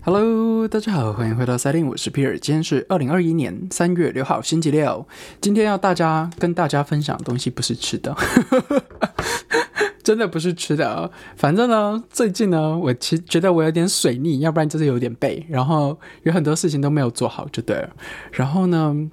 Hello，大家好，欢迎回到赛琳，我是皮尔。今天是二零二一年三月六号，星期六。今天要大家跟大家分享的东西不是吃的，真的不是吃的。反正呢，最近呢，我其觉得我有点水逆，要不然就是有点背，然后有很多事情都没有做好，就对了。然后呢？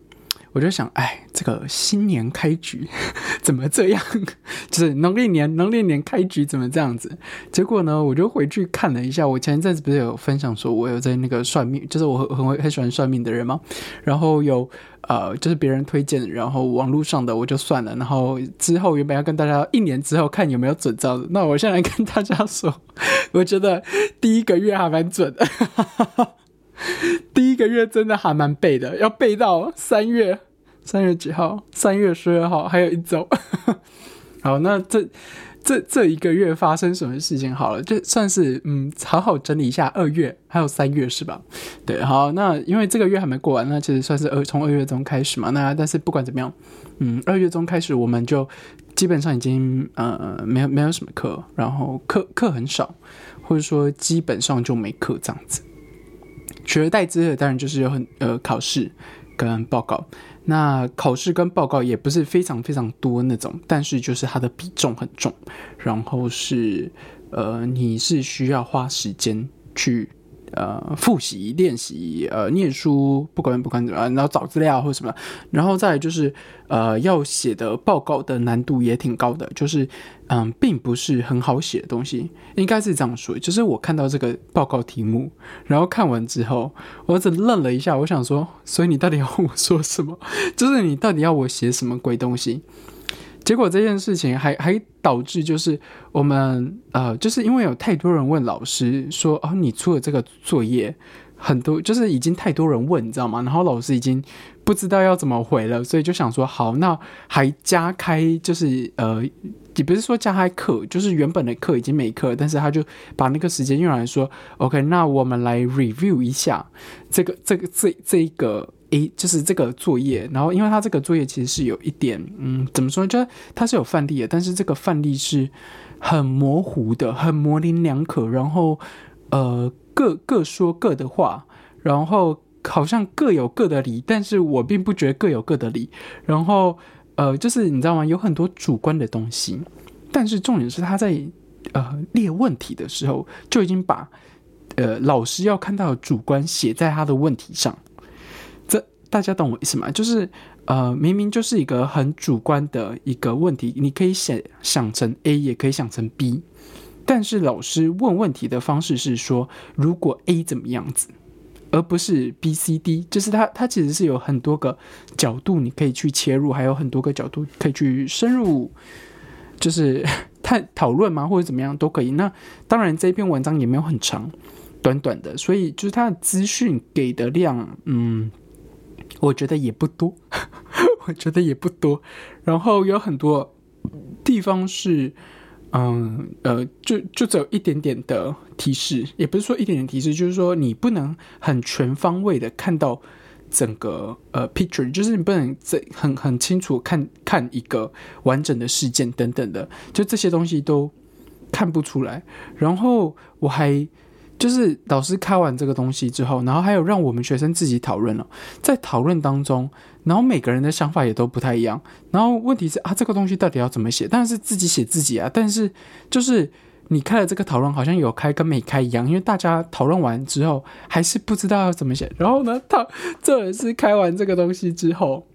我就想，哎，这个新年开局 怎么这样？就是农历年，农历年开局怎么这样子？结果呢，我就回去看了一下，我前一阵子不是有分享说，我有在那个算命，就是我很很很喜欢算命的人嘛。然后有呃，就是别人推荐，然后网络上的我就算了。然后之后原本要跟大家一年之后看有没有准照的，那我现在跟大家说，我觉得第一个月还蛮准的。第一个月真的还蛮背的，要背到三月三月几号？三月十二号，还有一周。好，那这这这一个月发生什么事情？好了，就算是嗯，好好整理一下二月还有三月是吧？对，好，那因为这个月还没过完，那其实算是二从二月中开始嘛。那但是不管怎么样，嗯，二月中开始我们就基本上已经呃没有没有什么课，然后课课很少，或者说基本上就没课这样子。取而代之的当然就是有很呃考试跟报告，那考试跟报告也不是非常非常多那种，但是就是它的比重很重，然后是呃你是需要花时间去。呃，复习、练习，呃，念书，不管不管怎么，然后找资料或者什么，然后再就是，呃，要写的报告的难度也挺高的，就是，嗯，并不是很好写的东西，应该是这样说。就是我看到这个报告题目，然后看完之后，我只愣了一下，我想说，所以你到底要我说什么？就是你到底要我写什么鬼东西？结果这件事情还还导致，就是我们呃，就是因为有太多人问老师说，哦，你出了这个作业，很多就是已经太多人问，你知道吗？然后老师已经不知道要怎么回了，所以就想说，好，那还加开，就是呃，也不是说加开课，就是原本的课已经没课，但是他就把那个时间用来说，OK，那我们来 review 一下这个这个这这一个。诶，就是这个作业，然后因为他这个作业其实是有一点，嗯，怎么说？就他是有范例的，但是这个范例是很模糊的，很模棱两可，然后呃，各各说各的话，然后好像各有各的理，但是我并不觉得各有各的理，然后呃，就是你知道吗？有很多主观的东西，但是重点是他在呃列问题的时候就已经把呃老师要看到的主观写在他的问题上。大家懂我意思吗？就是，呃，明明就是一个很主观的一个问题，你可以想想成 A，也可以想成 B，但是老师问问题的方式是说，如果 A 怎么样子，而不是 B、C、D，就是它它其实是有很多个角度你可以去切入，还有很多个角度可以去深入，就是 探讨论嘛，或者怎么样都可以。那当然这篇文章也没有很长，短短的，所以就是它的资讯给的量，嗯。我觉得也不多，我觉得也不多。然后有很多地方是，嗯呃，就就只有一点点的提示，也不是说一点点提示，就是说你不能很全方位的看到整个呃 picture，就是你不能这很很清楚看看一个完整的事件等等的，就这些东西都看不出来。然后我还。就是老师开完这个东西之后，然后还有让我们学生自己讨论了，在讨论当中，然后每个人的想法也都不太一样。然后问题是啊，这个东西到底要怎么写？但是自己写自己啊。但是就是你开了这个讨论，好像有开跟没开一样，因为大家讨论完之后还是不知道要怎么写。然后呢，他这也是开完这个东西之后，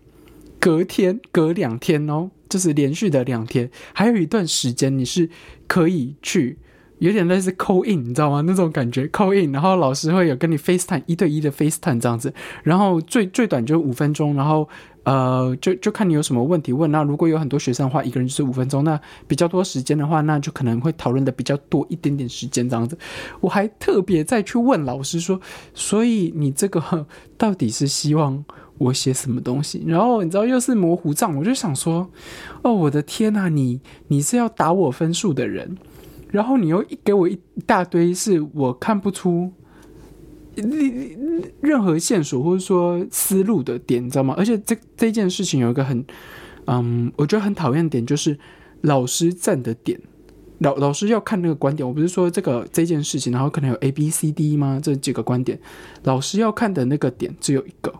隔天隔两天哦，就是连续的两天，还有一段时间你是可以去。有点类似 call in，你知道吗？那种感觉 call in，然后老师会有跟你 FaceTime 一对一的 FaceTime 这样子，然后最最短就五分钟，然后呃，就就看你有什么问题问。那如果有很多学生的话，一个人就是五分钟。那比较多时间的话，那就可能会讨论的比较多一点点时间这样子。我还特别再去问老师说，所以你这个到底是希望我写什么东西？然后你知道又是模糊账，我就想说，哦，我的天呐，你你是要打我分数的人？然后你又一给我一大堆是我看不出任任何线索或者说思路的点，你知道吗？而且这这件事情有一个很，嗯，我觉得很讨厌点，就是老师站的点老老师要看那个观点，我不是说这个这件事情，然后可能有 A、B、C、D 吗？这几个观点，老师要看的那个点只有一个，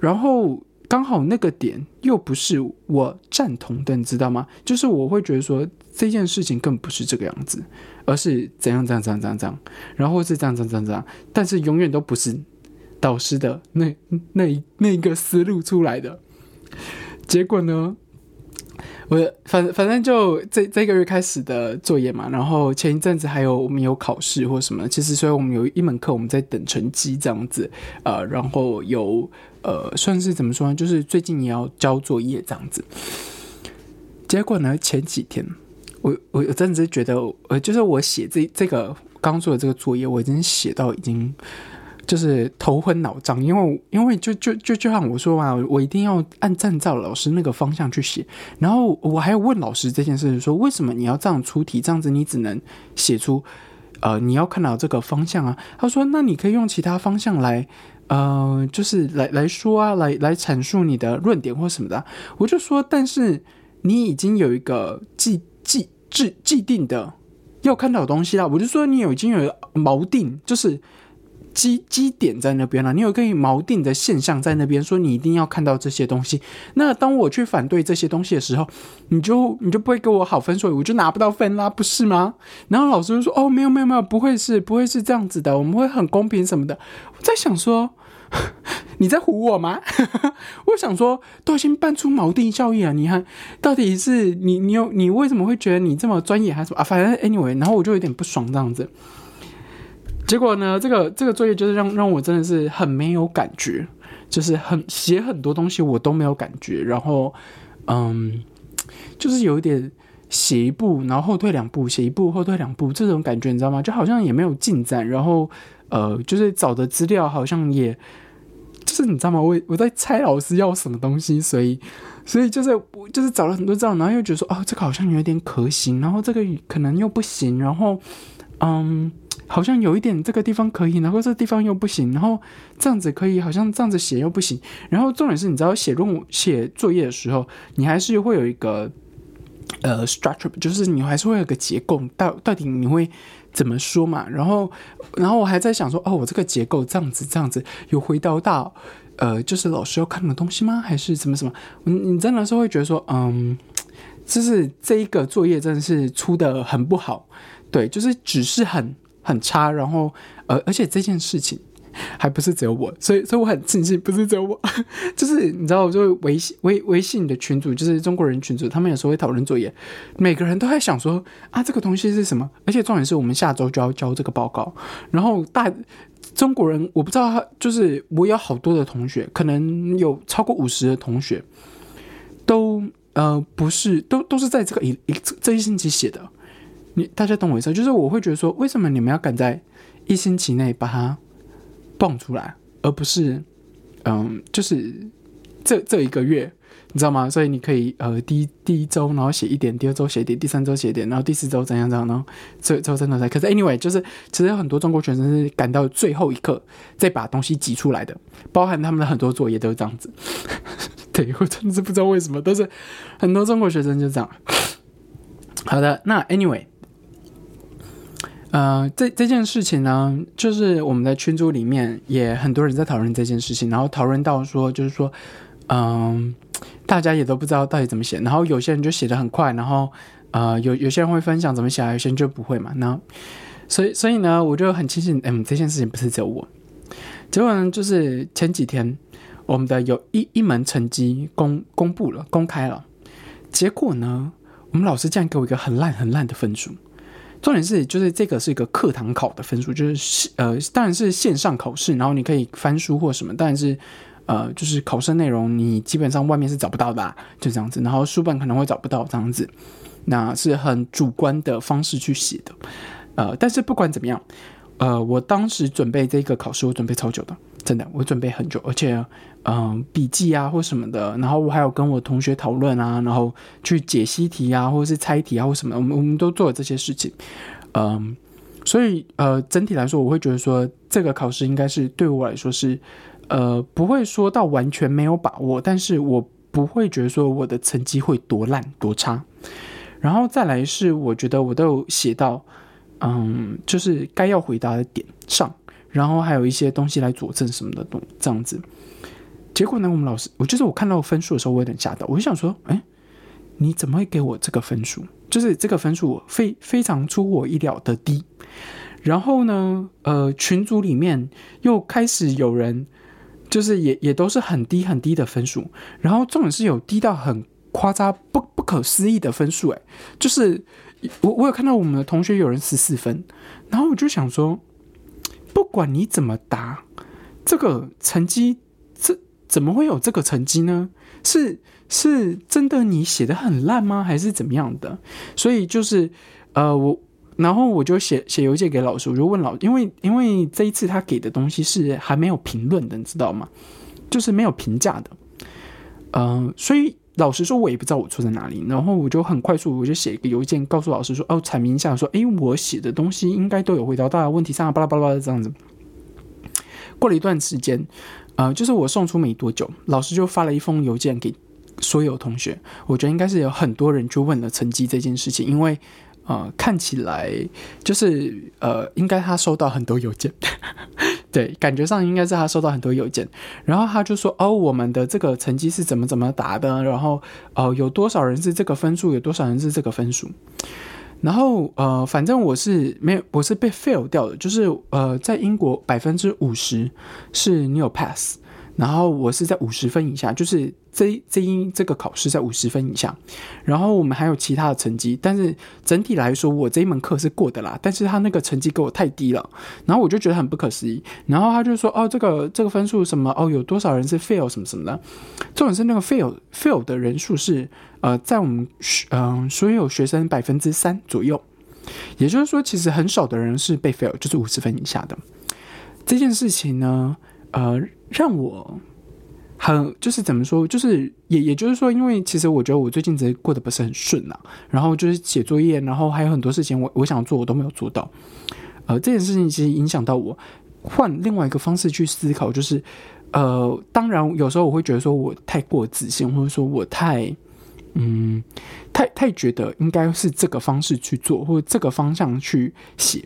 然后刚好那个点又不是我赞同的，你知道吗？就是我会觉得说这件事情更不是这个样子，而是怎样怎样怎样怎样怎样，然后是这样这样这样这样，但是永远都不是导师的那那那个思路出来的，结果呢？我反反正就这这个月开始的作业嘛，然后前一阵子还有我们有考试或什么，其实所以我们有一门课我们在等成绩这样子，呃，然后有呃算是怎么说呢，就是最近也要交作业这样子。结果呢，前几天我我真的是觉得，呃，就是我写这这个刚做的这个作业，我已经写到已经。就是头昏脑胀，因为因为就就就就像我说嘛，我一定要按站照老师那个方向去写，然后我还要问老师这件事，说为什么你要这样出题，这样子你只能写出呃你要看到这个方向啊？他说那你可以用其他方向来呃就是来来说啊，来来阐述你的论点或什么的。我就说，但是你已经有一个既既既既定的要看到的东西啦，我就说你有已经有锚定，就是。基基点在那边了，你有一个锚定的现象在那边，说你一定要看到这些东西。那当我去反对这些东西的时候，你就你就不会给我好分数，我就拿不到分啦，不是吗？然后老师就说：“哦，没有没有没有，不会是不会是这样子的，我们会很公平什么的。”我在想说，你在唬我吗？我想说，都已经搬出锚定效应了，你看到底是你你有你为什么会觉得你这么专业还是什么啊？反正 anyway，然后我就有点不爽这样子。结果呢？这个这个作业就是让让我真的是很没有感觉，就是很写很多东西我都没有感觉，然后嗯，就是有一点写一步然后后退两步，写一步后退两步这种感觉，你知道吗？就好像也没有进展，然后呃，就是找的资料好像也，就是你知道吗？我我在猜老师要什么东西，所以所以就是我就是找了很多资料，然后又觉得说哦，这个好像有点可行，然后这个可能又不行，然后嗯。好像有一点这个地方可以，然后这个地方又不行，然后这样子可以，好像这样子写又不行。然后重点是，你知道写论文、写作业的时候，你还是会有一个呃 structure，就是你还是会有个结构，到到底你会怎么说嘛？然后，然后我还在想说，哦，我这个结构这样子，这样子有回到到呃，就是老师要看的东西吗？还是什么什么？你你真的是会觉得说，嗯，就是这一个作业真的是出的很不好，对，就是只是很。很差，然后呃，而且这件事情还不是只有我，所以所以我很庆幸不是只有我，就是你知道，就是微信微微信的群主，就是中国人群主，他们有时候会讨论作业，每个人都在想说啊，这个东西是什么？而且重点是我们下周就要交这个报告，然后大中国人我不知道，他就是我有好多的同学，可能有超过五十的同学，都呃不是，都都是在这个一一这一星期写的。你大家懂我意思，就是我会觉得说，为什么你们要赶在一星期内把它蹦出来，而不是嗯，就是这这一个月，你知道吗？所以你可以呃，第一第一周然后写一点，第二周写一点，第三周写一点，然后第四周怎样怎样，然后最最后真的才。可是 anyway，就是其实很多中国学生是赶到最后一刻再把东西挤出来的，包含他们的很多作业都是这样子。对我真的是不知道为什么，都是很多中国学生就这样。好的，那 anyway。呃，这这件事情呢，就是我们的群组里面也很多人在讨论这件事情，然后讨论到说，就是说，嗯，大家也都不知道到底怎么写，然后有些人就写的很快，然后呃，有有些人会分享怎么写，有些人就不会嘛。那所以所以呢，我就很庆幸，嗯，这件事情不是只有我。结果呢，就是前几天我们的有一一门成绩公公布了，公开了，结果呢，我们老师竟然给我一个很烂很烂的分数。重点是，就是这个是一个课堂考的分数，就是呃，当然是线上考试，然后你可以翻书或什么，但是呃，就是考试内容你基本上外面是找不到的，就这样子，然后书本可能会找不到这样子，那是很主观的方式去写的，呃，但是不管怎么样，呃，我当时准备这个考试，我准备超久的。真的，我准备很久，而且，嗯，笔记啊或什么的，然后我还有跟我同学讨论啊，然后去解析题啊，或者是猜题啊或什么，我们我们都做了这些事情，嗯，所以呃，整体来说，我会觉得说这个考试应该是对我来说是，呃，不会说到完全没有把握，但是我不会觉得说我的成绩会多烂多差。然后再来是我觉得我都有写到，嗯，就是该要回答的点上，然后还有一些东西来佐证什么的东这样子。结果呢，我们老师，我就是我看到分数的时候，我有点吓到，我就想说，哎，你怎么会给我这个分数？就是这个分数非非常出乎我意料的低。然后呢，呃，群组里面又开始有人，就是也也都是很低很低的分数。然后重点是有低到很夸张、不不可思议的分数，哎，就是我我有看到我们的同学有人十四分，然后我就想说，不管你怎么答，这个成绩这怎么会有这个成绩呢？是是真的你写的很烂吗？还是怎么样的？所以就是呃我。然后我就写写邮件给老师，我就问老，因为因为这一次他给的东西是还没有评论的，你知道吗？就是没有评价的，嗯，所以老实说，我也不知道我错在哪里。然后我就很快速，我就写一个邮件告诉老师说，哦，阐明一下，说，诶，我写的东西应该都有回答大家问题上，巴拉巴拉巴拉这样子。过了一段时间，呃，就是我送出没多久，老师就发了一封邮件给所有同学，我觉得应该是有很多人就问了成绩这件事情，因为。呃，看起来就是呃，应该他收到很多邮件，对，感觉上应该是他收到很多邮件，然后他就说哦，我们的这个成绩是怎么怎么打的，然后呃，有多少人是这个分数，有多少人是这个分数，然后呃，反正我是没有，我是被 fail 掉的，就是呃，在英国百分之五十是你有 pass。然后我是在五十分以下，就是这这一这个考试在五十分以下。然后我们还有其他的成绩，但是整体来说，我这一门课是过的啦。但是他那个成绩给我太低了，然后我就觉得很不可思议。然后他就说：“哦，这个这个分数什么？哦，有多少人是 fail 什么什么的？重点是那个 fail fail 的人数是呃，在我们嗯所有学生百分之三左右。也就是说，其实很少的人是被 fail，就是五十分以下的这件事情呢。”呃，让我很就是怎么说，就是也也就是说，因为其实我觉得我最近直接过得不是很顺呐，然后就是写作业，然后还有很多事情我我想做我都没有做到，呃，这件事情其实影响到我换另外一个方式去思考，就是呃，当然有时候我会觉得说我太过自信，或者说我太。嗯，太太觉得应该是这个方式去做，或者这个方向去写。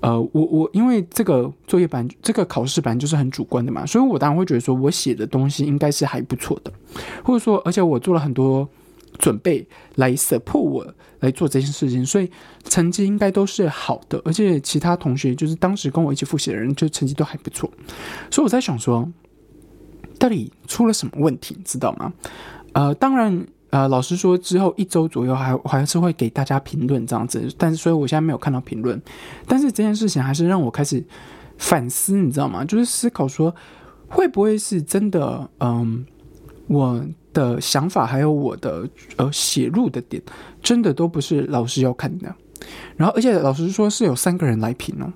呃，我我因为这个作业版，这个考试版就是很主观的嘛，所以我当然会觉得说我写的东西应该是还不错的，或者说，而且我做了很多准备来 support 我来做这件事情，所以成绩应该都是好的。而且其他同学就是当时跟我一起复习的人，就成绩都还不错。所以我在想说，到底出了什么问题，你知道吗？呃，当然。呃，老师说之后一周左右还还是会给大家评论这样子，但是所以我现在没有看到评论，但是这件事情还是让我开始反思，你知道吗？就是思考说会不会是真的，嗯，我的想法还有我的呃写入的点，真的都不是老师要看的。然后而且老师说是有三个人来评哦，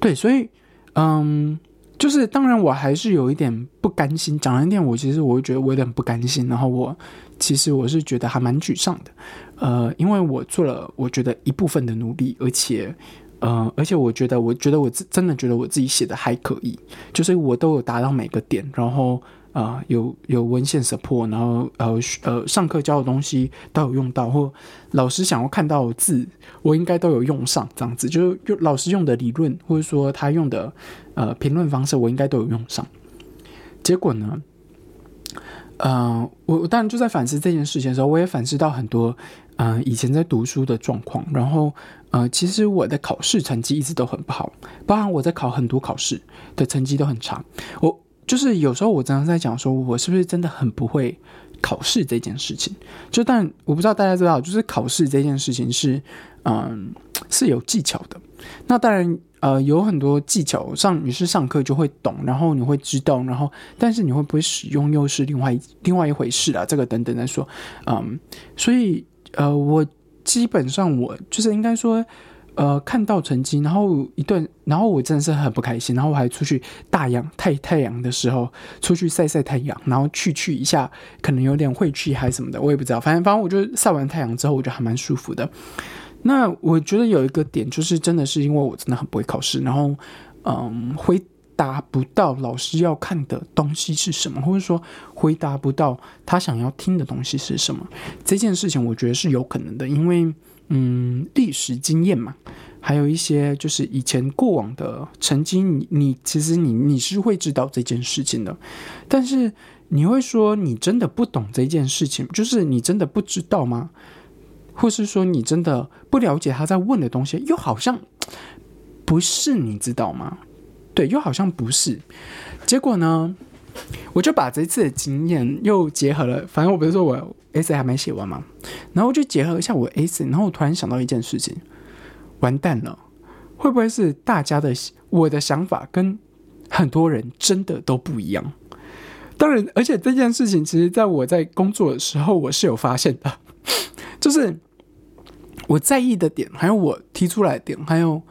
对，所以嗯。就是当然，我还是有一点不甘心。讲一点，我其实我觉得我有点不甘心。然后我其实我是觉得还蛮沮丧的，呃，因为我做了我觉得一部分的努力，而且，呃，而且我觉得，我觉得我真真的觉得我自己写的还可以，就是我都有达到每个点，然后。啊，有有文献 support，然后呃呃，上课教的东西都有用到，或老师想要看到字，我应该都有用上，这样子就是用老师用的理论，或者说他用的呃评论方式，我应该都有用上。结果呢，呃，我我当然就在反思这件事情的时候，我也反思到很多嗯以前在读书的状况，然后呃，其实我的考试成绩一直都很不好，包含我在考很多考试的成绩都很差，我。就是有时候我常常在讲说，我是不是真的很不会考试这件事情？就但我不知道大家知道，就是考试这件事情是，嗯，是有技巧的。那当然，呃，有很多技巧上你是上课就会懂，然后你会知道，然后但是你会不会使用又是另外另外一回事啊。这个等等再说，嗯，所以呃，我基本上我就是应该说。呃，看到成绩，然后一段，然后我真的是很不开心，然后我还出去大阳太太阳的时候出去晒晒太阳，然后去去一下，可能有点晦气还是什么的，我也不知道。反正反正我就晒完太阳之后，我觉得还蛮舒服的。那我觉得有一个点就是，真的是因为我真的很不会考试，然后嗯，回答不到老师要看的东西是什么，或者说回答不到他想要听的东西是什么，这件事情我觉得是有可能的，因为嗯，历史经验嘛，还有一些就是以前过往的曾经，你你其实你你是会知道这件事情的，但是你会说你真的不懂这件事情，就是你真的不知道吗？或是说你真的不了解他在问的东西，又好像不是，你知道吗？对，又好像不是。结果呢，我就把这次的经验又结合了，反正我不是说我 S 还没写完嘛，然后就结合一下我 S，然后我突然想到一件事情，完蛋了，会不会是大家的我的想法跟很多人真的都不一样？当然，而且这件事情其实在我在工作的时候，我是有发现的，就是。我在意的点，还有我提出来点，还有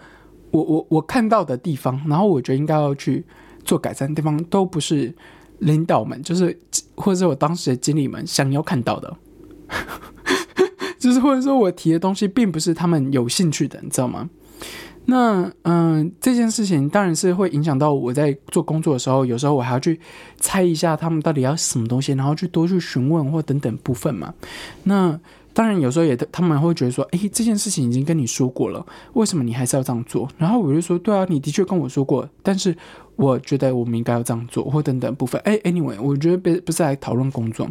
我我我看到的地方，然后我觉得应该要去做改善的地方，都不是领导们，就是或者是我当时的经理们想要看到的，就是或者说我提的东西，并不是他们有兴趣的，你知道吗？那嗯，这件事情当然是会影响到我在做工作的时候，有时候我还要去猜一下他们到底要什么东西，然后去多去询问或等等部分嘛。那当然，有时候也他们会觉得说，哎，这件事情已经跟你说过了，为什么你还是要这样做？然后我就说，对啊，你的确跟我说过，但是我觉得我们应该要这样做，或等等部分。哎，anyway，我觉得不不是来讨论工作。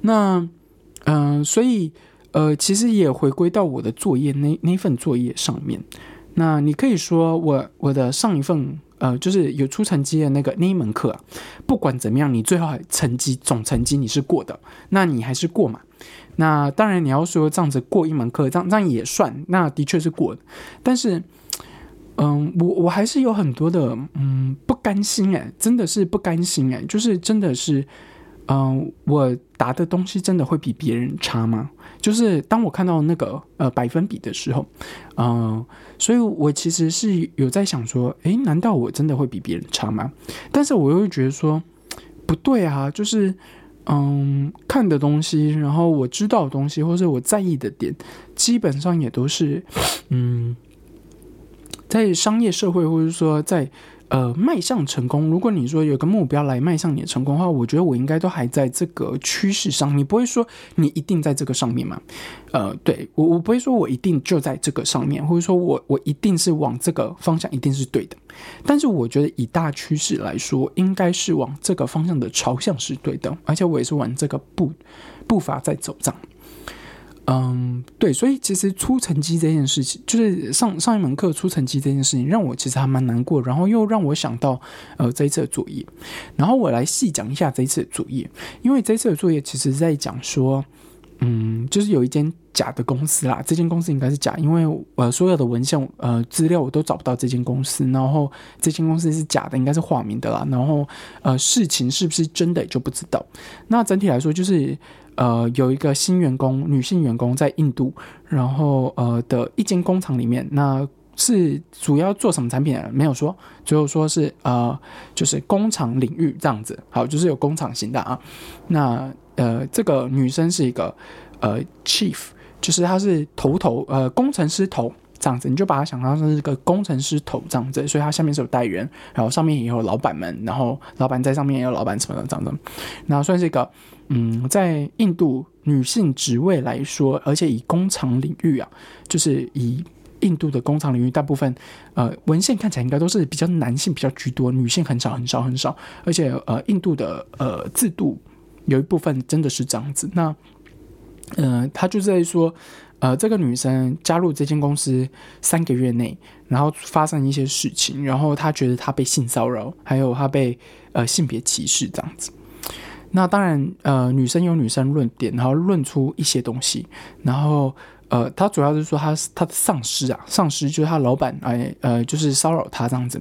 那嗯，所以呃，其实也回归到我的作业那那份作业上面。那你可以说，我我的上一份呃，就是有出成绩的那个那一门课啊，不管怎么样，你最后成绩总成绩你是过的，那你还是过嘛。那当然，你要说这样子过一门课，这样这样也算，那的确是过的。但是，嗯，我我还是有很多的嗯不甘心哎，真的是不甘心哎，就是真的是，嗯，我答的东西真的会比别人差吗？就是当我看到那个呃百分比的时候，嗯，所以我其实是有在想说，诶，难道我真的会比别人差吗？但是我又觉得说不对啊，就是。嗯，看的东西，然后我知道的东西，或者我在意的点，基本上也都是，嗯，在商业社会，或者说在。呃，迈向成功。如果你说有个目标来迈向你的成功的话，我觉得我应该都还在这个趋势上。你不会说你一定在这个上面嘛？呃，对我我不会说我一定就在这个上面，或者说我我一定是往这个方向一定是对的。但是我觉得以大趋势来说，应该是往这个方向的朝向是对的，而且我也是往这个步步伐在走这样。嗯，对，所以其实出成绩这件事情，就是上上一门课出成绩这件事情，让我其实还蛮难过，然后又让我想到呃这一次的作业，然后我来细讲一下这一次的作业，因为这一次的作业其实在讲说，嗯，就是有一间假的公司啦，这间公司应该是假，因为呃所有的文献呃资料我都找不到这间公司，然后这间公司是假的，应该是化名的啦，然后呃事情是不是真的也就不知道，那整体来说就是。呃，有一个新员工，女性员工在印度，然后呃的一间工厂里面，那是主要做什么产品？没有说，只有说是呃，就是工厂领域这样子。好，就是有工厂型的啊。那呃，这个女生是一个呃 chief，就是她是头头呃工程师头。这样子，你就把它想象成是个工程师头这样子，所以它下面是有代员，然后上面也有老板们，然后老板在上面也有老板什么的这样子，那算是一个，嗯，在印度女性职位来说，而且以工厂领域啊，就是以印度的工厂领域，大部分呃文献看起来应该都是比较男性比较居多，女性很少很少很少，而且呃印度的呃制度有一部分真的是这样子，那，嗯，他就在说。呃，这个女生加入这间公司三个月内，然后发生一些事情，然后她觉得她被性骚扰，还有她被呃性别歧视这样子。那当然，呃，女生有女生论点，然后论出一些东西，然后呃，他主要是说他他的上司啊，上司就是他老板，哎呃，就是骚扰他这样子。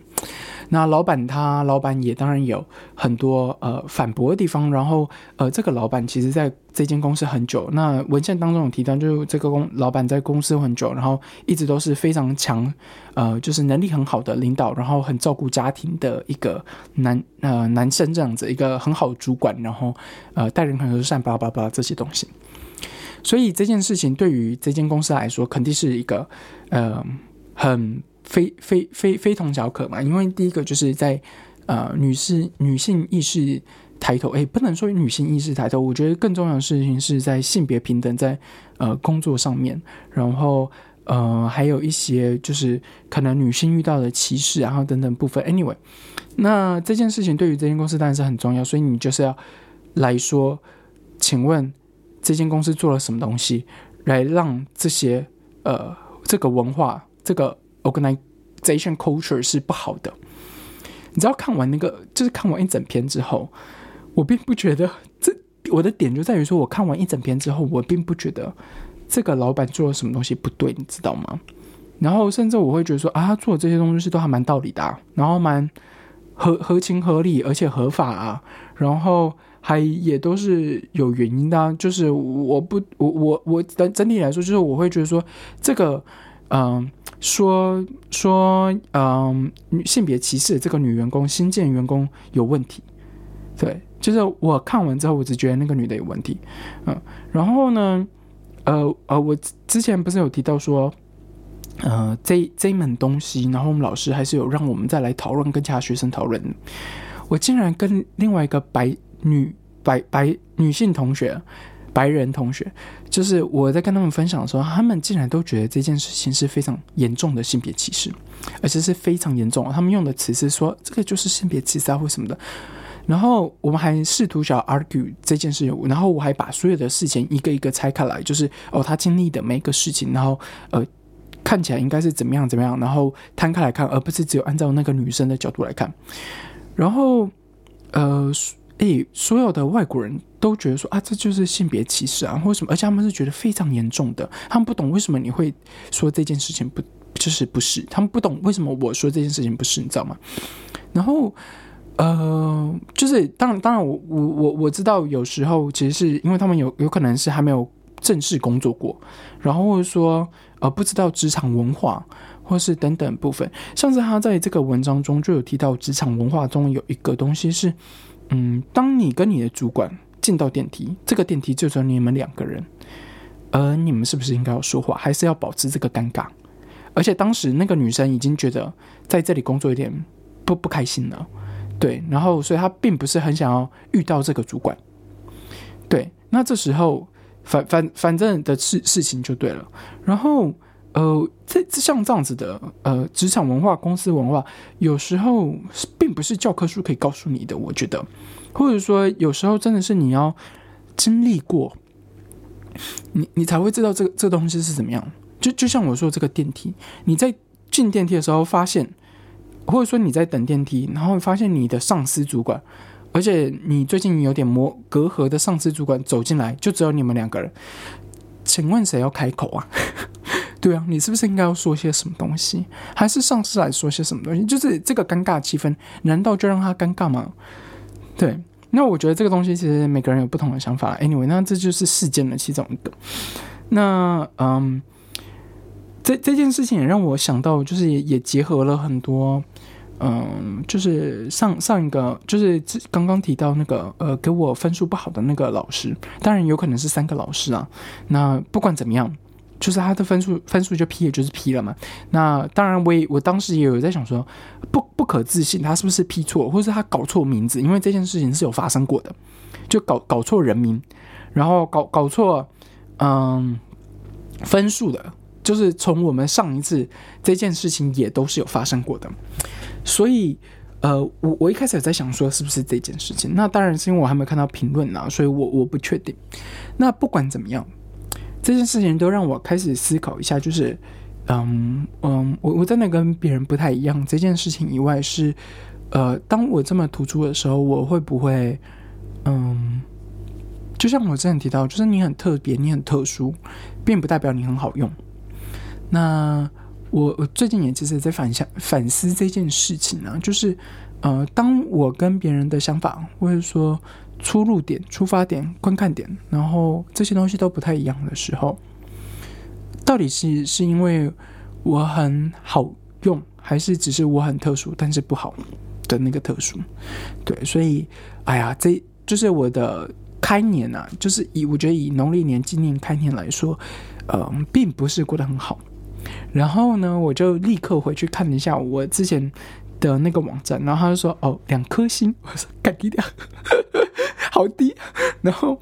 那老板他老板也当然有很多呃反驳的地方，然后呃这个老板其实在这间公司很久，那文献当中有提到，就是这个公老板在公司很久，然后一直都是非常强，呃就是能力很好的领导，然后很照顾家庭的一个男呃男生这样子，一个很好的主管，然后呃待人很和善，巴拉巴拉这些东西，所以这件事情对于这间公司来说，肯定是一个呃很。非非非非同小可嘛，因为第一个就是在呃女士女性意识抬头，哎，不能说女性意识抬头，我觉得更重要的事情是在性别平等，在呃工作上面，然后呃还有一些就是可能女性遇到的歧视，然后等等部分。Anyway，那这件事情对于这间公司当然是很重要，所以你就是要来说，请问这间公司做了什么东西，来让这些呃这个文化这个 organization culture 是不好的？你知道看完那个，就是看完一整篇之后，我并不觉得这我的点就在于说，我看完一整篇之后，我并不觉得这个老板做了什么东西不对，你知道吗？然后甚至我会觉得说啊，他做的这些东西都还蛮道理的，然后蛮合合情合理，而且合法啊，然后还也都是有原因的。就是我不我我我整整体来说，就是我会觉得说这个嗯。说说，嗯，性别歧视这个女员工，新建员工有问题。对，就是我看完之后，我只觉得那个女的有问题。嗯，然后呢，呃呃，我之前不是有提到说，呃，这这一门东西，然后我们老师还是有让我们再来讨论，跟其他学生讨论。我竟然跟另外一个白女白白女性同学。白人同学，就是我在跟他们分享的时候，他们竟然都觉得这件事情是非常严重的性别歧视，而且是非常严重。他们用的词是说这个就是性别歧视啊，或什么的。然后我们还试图想 argue 这件事情，然后我还把所有的事情一个一个拆开来，就是哦，他经历的每一个事情，然后呃，看起来应该是怎么样怎么样，然后摊开来看，而不是只有按照那个女生的角度来看。然后呃。诶，所有的外国人都觉得说啊，这就是性别歧视啊，为什么？而且他们是觉得非常严重的，他们不懂为什么你会说这件事情不就是不是？他们不懂为什么我说这件事情不是，你知道吗？然后，呃，就是当然，当然，我我我我知道，有时候其实是因为他们有有可能是还没有正式工作过，然后或者说呃不知道职场文化，或是等等部分。上次他在这个文章中就有提到，职场文化中有一个东西是。嗯，当你跟你的主管进到电梯，这个电梯就只有你们两个人，而你们是不是应该要说话，还是要保持这个尴尬？而且当时那个女生已经觉得在这里工作有点不不开心了，对，然后所以她并不是很想要遇到这个主管，对，那这时候反反反正的事事情就对了，然后。呃，这像这样子的呃，职场文化、公司文化，有时候并不是教科书可以告诉你的。我觉得，或者说，有时候真的是你要经历过，你你才会知道这个这东西是怎么样。就就像我说这个电梯，你在进电梯的时候发现，或者说你在等电梯，然后发现你的上司主管，而且你最近有点磨隔阂的上司主管走进来，就只有你们两个人，请问谁要开口啊？对啊，你是不是应该要说些什么东西？还是上司来说些什么东西？就是这个尴尬气氛，难道就让他尴尬吗？对，那我觉得这个东西其实每个人有不同的想法。Anyway，那这就是事件的其中一个。那嗯，这这件事情也让我想到，就是也也结合了很多，嗯，就是上上一个就是刚刚提到那个呃，给我分数不好的那个老师，当然有可能是三个老师啊。那不管怎么样。就是他的分数分数就批也就是批了嘛。那当然，我也我当时也有在想说，不不可置信，他是不是批错，或是他搞错名字？因为这件事情是有发生过的，就搞搞错人名，然后搞搞错嗯分数的，就是从我们上一次这件事情也都是有发生过的。所以呃，我我一开始有在想说，是不是这件事情？那当然是因为我还没看到评论呢，所以我我不确定。那不管怎么样。这件事情都让我开始思考一下，就是，嗯嗯，我我真的跟别人不太一样。这件事情以外是，呃，当我这么突出的时候，我会不会，嗯，就像我之前提到，就是你很特别，你很特殊，并不代表你很好用。那我我最近也其实在反想反思这件事情呢，就是，呃，当我跟别人的想法，或者说。出入点、出发点、观看点，然后这些东西都不太一样的时候，到底是是因为我很好用，还是只是我很特殊，但是不好的那个特殊？对，所以，哎呀，这就是我的开年啊，就是以我觉得以农历年今年开年来说，呃，并不是过得很好。然后呢，我就立刻回去看了一下我之前。的那个网站，然后他就说哦两颗星，我说干低点，好低，然后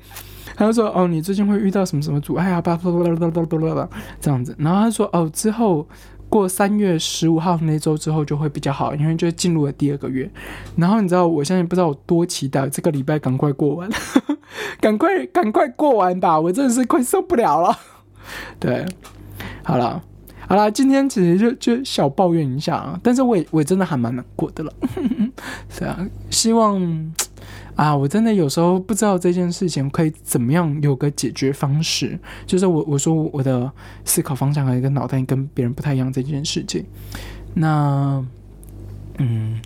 他就说哦你最近会遇到什么什么阻碍啊，巴拉巴拉巴拉巴拉巴拉这样子，然后他说哦之后。过三月十五号那周之后就会比较好，因为就进入了第二个月。然后你知道，我现在不知道我多期待这个礼拜赶快过完，赶快赶快过完吧！我真的是快受不了了。对，好了好了，今天其实就就小抱怨一下啊，但是我也我真的还蛮难过的了。是啊，希望。啊，我真的有时候不知道这件事情可以怎么样有个解决方式。就是我我说我的思考方向和一个脑袋跟别人不太一样这件事情。那嗯，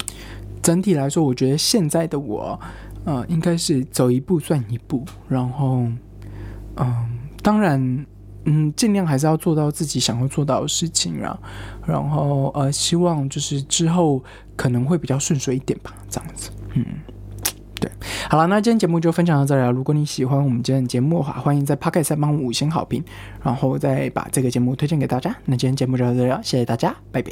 整体来说，我觉得现在的我，呃，应该是走一步算一步。然后，嗯，当然，嗯，尽量还是要做到自己想要做到的事情啊。然后，呃，希望就是之后可能会比较顺遂一点吧，这样子，嗯。对，好了，那今天节目就分享到这里了。如果你喜欢我们今天的节目的话，欢迎在 p o c k e t 帮我五星好评，然后再把这个节目推荐给大家。那今天节目就到这里了，谢谢大家，拜拜。